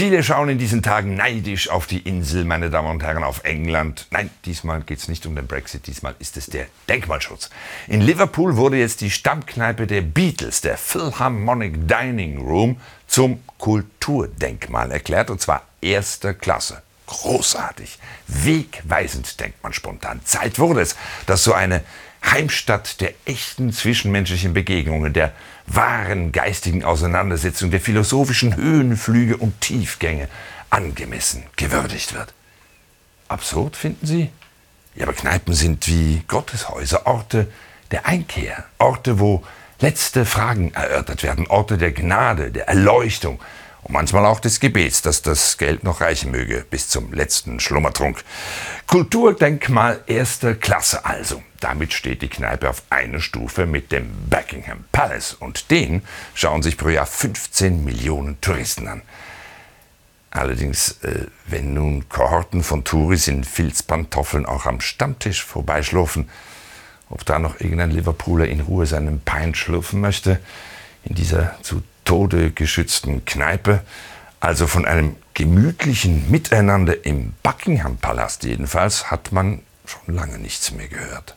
Viele schauen in diesen Tagen neidisch auf die Insel, meine Damen und Herren, auf England. Nein, diesmal geht es nicht um den Brexit, diesmal ist es der Denkmalschutz. In Liverpool wurde jetzt die Stammkneipe der Beatles, der Philharmonic Dining Room, zum Kulturdenkmal erklärt, und zwar erster Klasse. Großartig, wegweisend, denkt man spontan. Zeit wurde es, dass so eine Heimstatt der echten zwischenmenschlichen Begegnungen, der wahren geistigen Auseinandersetzung, der philosophischen Höhenflüge und Tiefgänge angemessen gewürdigt wird. Absurd, finden Sie? Ja, aber Kneipen sind wie Gotteshäuser, Orte der Einkehr, Orte, wo letzte Fragen erörtert werden, Orte der Gnade, der Erleuchtung, und manchmal auch des Gebets, dass das Geld noch reichen möge bis zum letzten Schlummertrunk. Kulturdenkmal erster Klasse also. Damit steht die Kneipe auf einer Stufe mit dem Buckingham Palace und den schauen sich pro Jahr 15 Millionen Touristen an. Allerdings, äh, wenn nun Kohorten von Touris in Filzpantoffeln auch am Stammtisch vorbeischlurfen, ob da noch irgendein Liverpooler in Ruhe seinen Pein schlürfen möchte, in dieser zu Tode geschützten Kneipe, also von einem gemütlichen Miteinander im Buckingham Palast jedenfalls, hat man schon lange nichts mehr gehört.